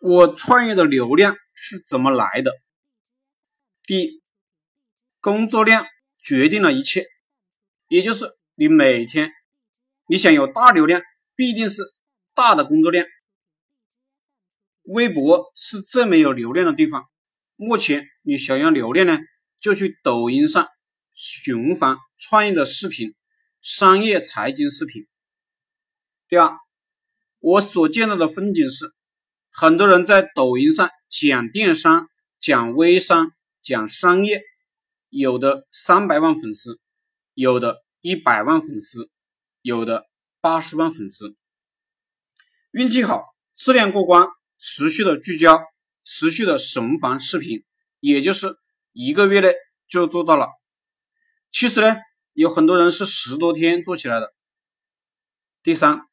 我创业的流量是怎么来的？第一，工作量决定了一切，也就是你每天你想有大流量，必定是大的工作量。微博是最没有流量的地方。目前你想要流量呢，就去抖音上循环创业的视频、商业财经视频。第二，我所见到的风景是。很多人在抖音上讲电商、讲微商、讲商业，有的三百万粉丝，有的一百万粉丝，有的八十万粉丝。运气好，质量过关，持续的聚焦，持续的神防视频，也就是一个月内就做到了。其实呢，有很多人是十多天做起来的。第三，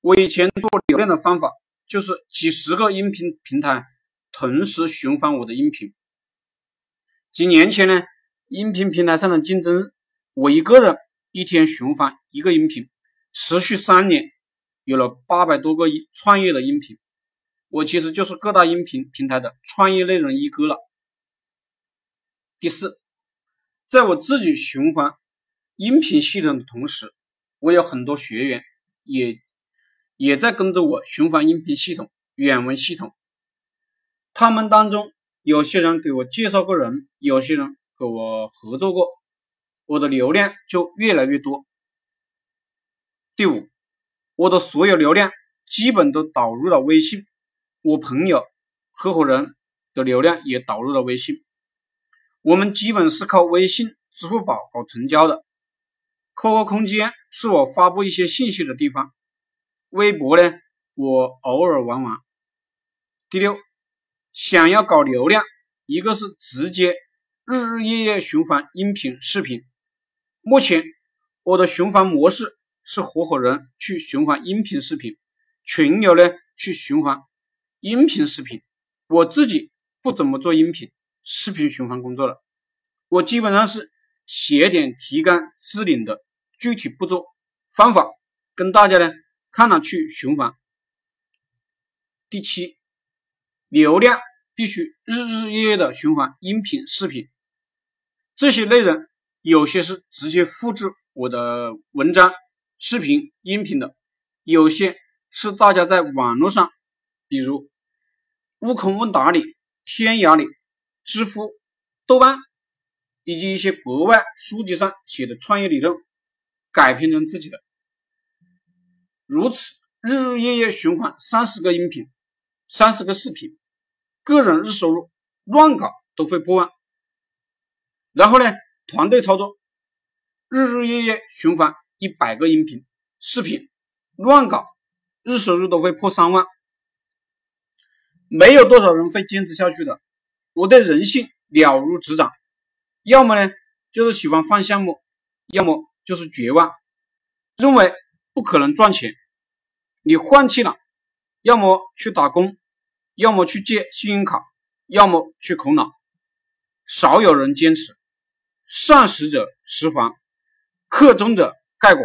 我以前做流量的方法。就是几十个音频平台同时循环我的音频。几年前呢，音频平台上的竞争，我一个人一天循环一个音频，持续三年，有了八百多个创业的音频。我其实就是各大音频平台的创业内容一哥了。第四，在我自己循环音频系统的同时，我有很多学员也。也在跟着我循环音频系统、远文系统。他们当中有些人给我介绍过人，有些人和我合作过，我的流量就越来越多。第五，我的所有流量基本都导入了微信，我朋友、合伙人的流量也导入了微信。我们基本是靠微信、支付宝搞成交的。QQ 空间是我发布一些信息的地方。微博呢，我偶尔玩玩。第六，想要搞流量，一个是直接日日夜夜循环音频、视频。目前我的循环模式是合伙人去循环音频、视频，群友呢去循环音频、视频。我自己不怎么做音频、视频循环工作了，我基本上是写点提纲挈领的具体步骤方法，跟大家呢。看了去循环。第七，流量必须日日夜夜的循环音频、视频，这些内容有些是直接复制我的文章、视频、音频的，有些是大家在网络上，比如悟空问答里、天涯里、知乎、豆瓣以及一些国外书籍上写的创业理论，改编成自己的。如此日日夜夜循环三十个音频、三十个视频，个人日收入乱搞都会破万。然后呢，团队操作，日日夜夜循环一百个音频、视频，乱搞日收入都会破三万。没有多少人会坚持下去的。我对人性了如指掌，要么呢就是喜欢换项目，要么就是绝望，认为。不可能赚钱，你放弃了，要么去打工，要么去借信用卡，要么去苦恼。少有人坚持，善始者十环，克中者盖寡。